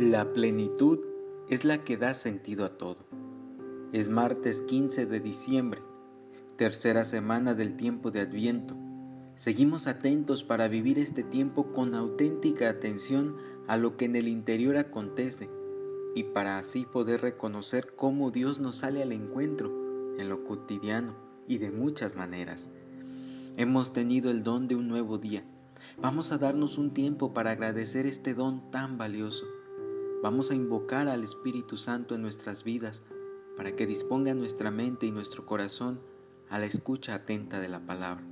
La plenitud es la que da sentido a todo. Es martes 15 de diciembre, tercera semana del tiempo de Adviento. Seguimos atentos para vivir este tiempo con auténtica atención a lo que en el interior acontece y para así poder reconocer cómo Dios nos sale al encuentro en lo cotidiano y de muchas maneras. Hemos tenido el don de un nuevo día. Vamos a darnos un tiempo para agradecer este don tan valioso Vamos a invocar al Espíritu Santo en nuestras vidas para que disponga nuestra mente y nuestro corazón a la escucha atenta de la palabra.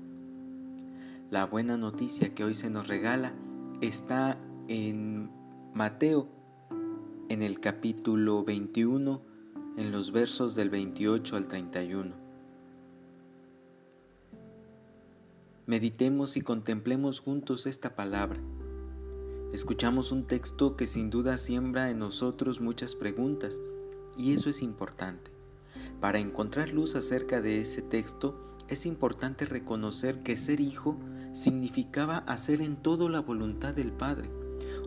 La buena noticia que hoy se nos regala está en Mateo, en el capítulo 21, en los versos del 28 al 31. Meditemos y contemplemos juntos esta palabra Escuchamos un texto que sin duda siembra en nosotros muchas preguntas, y eso es importante. Para encontrar luz acerca de ese texto, es importante reconocer que ser hijo significaba hacer en todo la voluntad del Padre.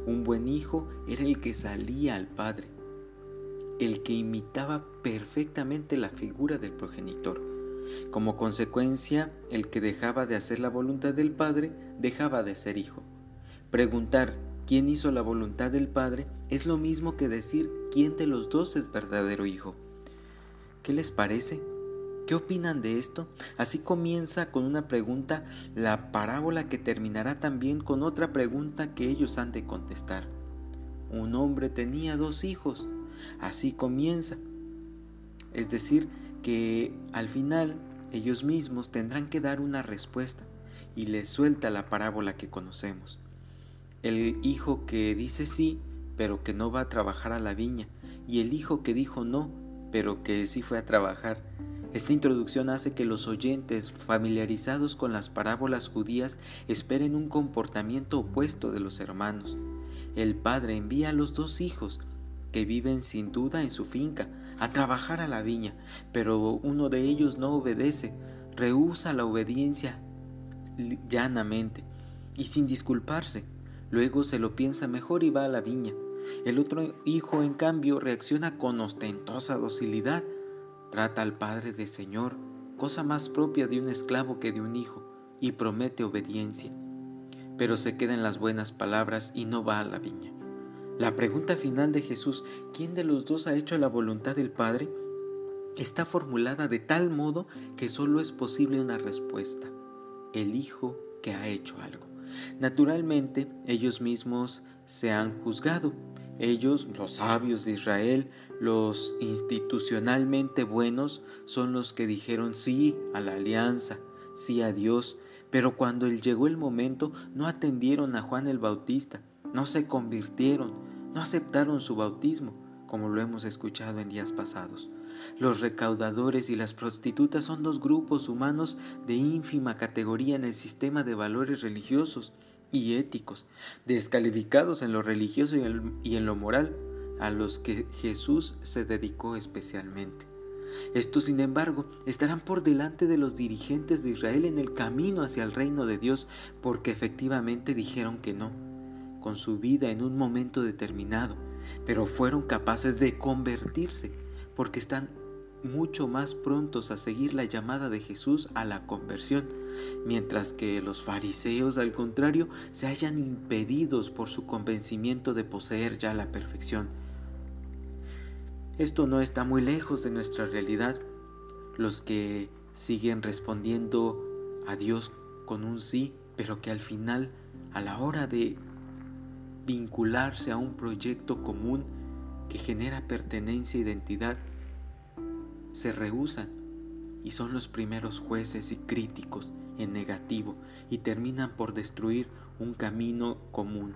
Un buen hijo era el que salía al Padre, el que imitaba perfectamente la figura del progenitor. Como consecuencia, el que dejaba de hacer la voluntad del Padre dejaba de ser hijo. Preguntar quién hizo la voluntad del Padre es lo mismo que decir quién de los dos es verdadero hijo. ¿Qué les parece? ¿Qué opinan de esto? Así comienza con una pregunta la parábola que terminará también con otra pregunta que ellos han de contestar. Un hombre tenía dos hijos. Así comienza. Es decir, que al final ellos mismos tendrán que dar una respuesta y les suelta la parábola que conocemos el hijo que dice sí, pero que no va a trabajar a la viña, y el hijo que dijo no, pero que sí fue a trabajar. Esta introducción hace que los oyentes familiarizados con las parábolas judías esperen un comportamiento opuesto de los hermanos. El padre envía a los dos hijos, que viven sin duda en su finca, a trabajar a la viña, pero uno de ellos no obedece, rehúsa la obediencia llanamente y sin disculparse. Luego se lo piensa mejor y va a la viña. El otro hijo, en cambio, reacciona con ostentosa docilidad. Trata al padre de señor, cosa más propia de un esclavo que de un hijo, y promete obediencia. Pero se queda en las buenas palabras y no va a la viña. La pregunta final de Jesús, ¿quién de los dos ha hecho la voluntad del Padre? está formulada de tal modo que solo es posible una respuesta, el Hijo que ha hecho algo. Naturalmente, ellos mismos se han juzgado. Ellos, los sabios de Israel, los institucionalmente buenos, son los que dijeron sí a la alianza, sí a Dios, pero cuando llegó el momento no atendieron a Juan el Bautista, no se convirtieron, no aceptaron su bautismo, como lo hemos escuchado en días pasados. Los recaudadores y las prostitutas son dos grupos humanos de ínfima categoría en el sistema de valores religiosos y éticos, descalificados en lo religioso y en lo moral, a los que Jesús se dedicó especialmente. Estos, sin embargo, estarán por delante de los dirigentes de Israel en el camino hacia el reino de Dios, porque efectivamente dijeron que no, con su vida en un momento determinado, pero fueron capaces de convertirse porque están mucho más prontos a seguir la llamada de Jesús a la conversión, mientras que los fariseos, al contrario, se hallan impedidos por su convencimiento de poseer ya la perfección. Esto no está muy lejos de nuestra realidad. Los que siguen respondiendo a Dios con un sí, pero que al final, a la hora de vincularse a un proyecto común, que genera pertenencia e identidad se rehusan y son los primeros jueces y críticos en negativo y terminan por destruir un camino común.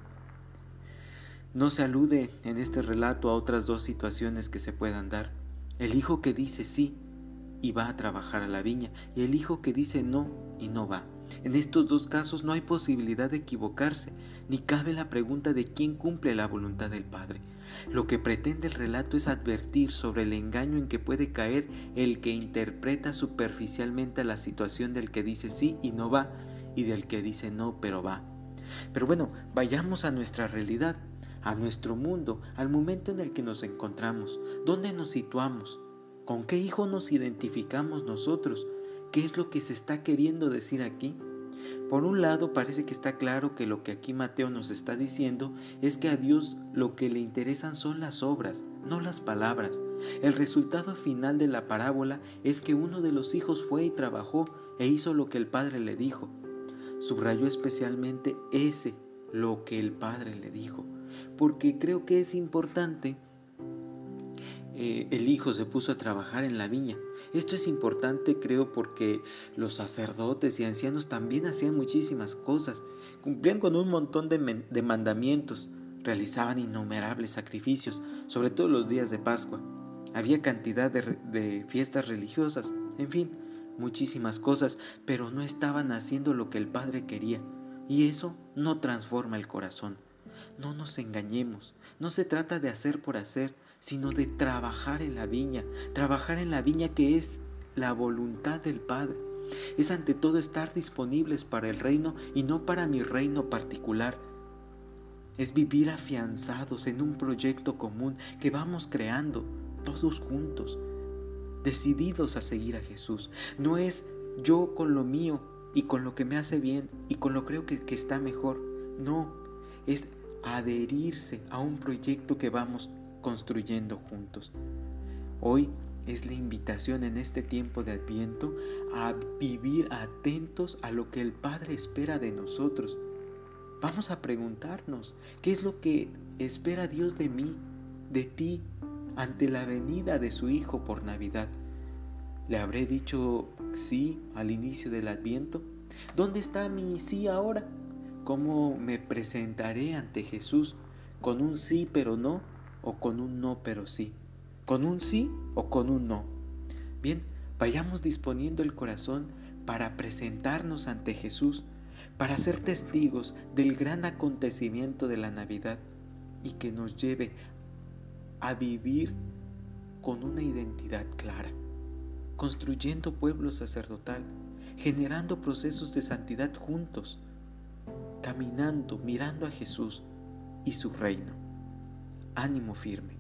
No se alude en este relato a otras dos situaciones que se puedan dar. El hijo que dice sí y va a trabajar a la viña y el hijo que dice no y no va. En estos dos casos no hay posibilidad de equivocarse, ni cabe la pregunta de quién cumple la voluntad del Padre. Lo que pretende el relato es advertir sobre el engaño en que puede caer el que interpreta superficialmente la situación del que dice sí y no va, y del que dice no pero va. Pero bueno, vayamos a nuestra realidad. a nuestro mundo, al momento en el que nos encontramos, dónde nos situamos, con qué hijo nos identificamos nosotros, qué es lo que se está queriendo decir aquí. Por un lado, parece que está claro que lo que aquí Mateo nos está diciendo es que a Dios lo que le interesan son las obras, no las palabras. El resultado final de la parábola es que uno de los hijos fue y trabajó e hizo lo que el padre le dijo. Subrayó especialmente ese, lo que el padre le dijo, porque creo que es importante eh, el hijo se puso a trabajar en la viña. Esto es importante creo porque los sacerdotes y ancianos también hacían muchísimas cosas, cumplían con un montón de, mandamientos, realizaban innumerables sacrificios, sobre todo los días de Pascua. Había cantidad de fiestas religiosas, en fin, muchísimas cosas, pero no estaban haciendo lo que el Padre quería. Y eso no transforma el corazón. No nos engañemos, no se trata de hacer por hacer, sino de trabajar en la viña, trabajar en la viña que es la voluntad del Padre. Es ante todo estar disponibles para el reino y no para mi reino particular. Es vivir afianzados en un proyecto común que vamos creando todos juntos, decididos a seguir a Jesús. No es yo con lo mío y con lo que me hace bien y con lo creo que, que está mejor. No, es adherirse a un proyecto que vamos construyendo juntos. Hoy es la invitación en este tiempo de adviento a vivir atentos a lo que el Padre espera de nosotros. Vamos a preguntarnos, ¿qué es lo que espera Dios de mí, de ti, ante la venida de su Hijo por Navidad? ¿Le habré dicho sí al inicio del adviento? ¿Dónde está mi sí ahora? ¿Cómo me presentaré ante Jesús? ¿Con un sí pero no? O con un no pero sí, con un sí o con un no. Bien, vayamos disponiendo el corazón para presentarnos ante Jesús, para ser testigos del gran acontecimiento de la Navidad y que nos lleve a vivir con una identidad clara, construyendo pueblo sacerdotal, generando procesos de santidad juntos, caminando, mirando a Jesús y su reino ánimo firme.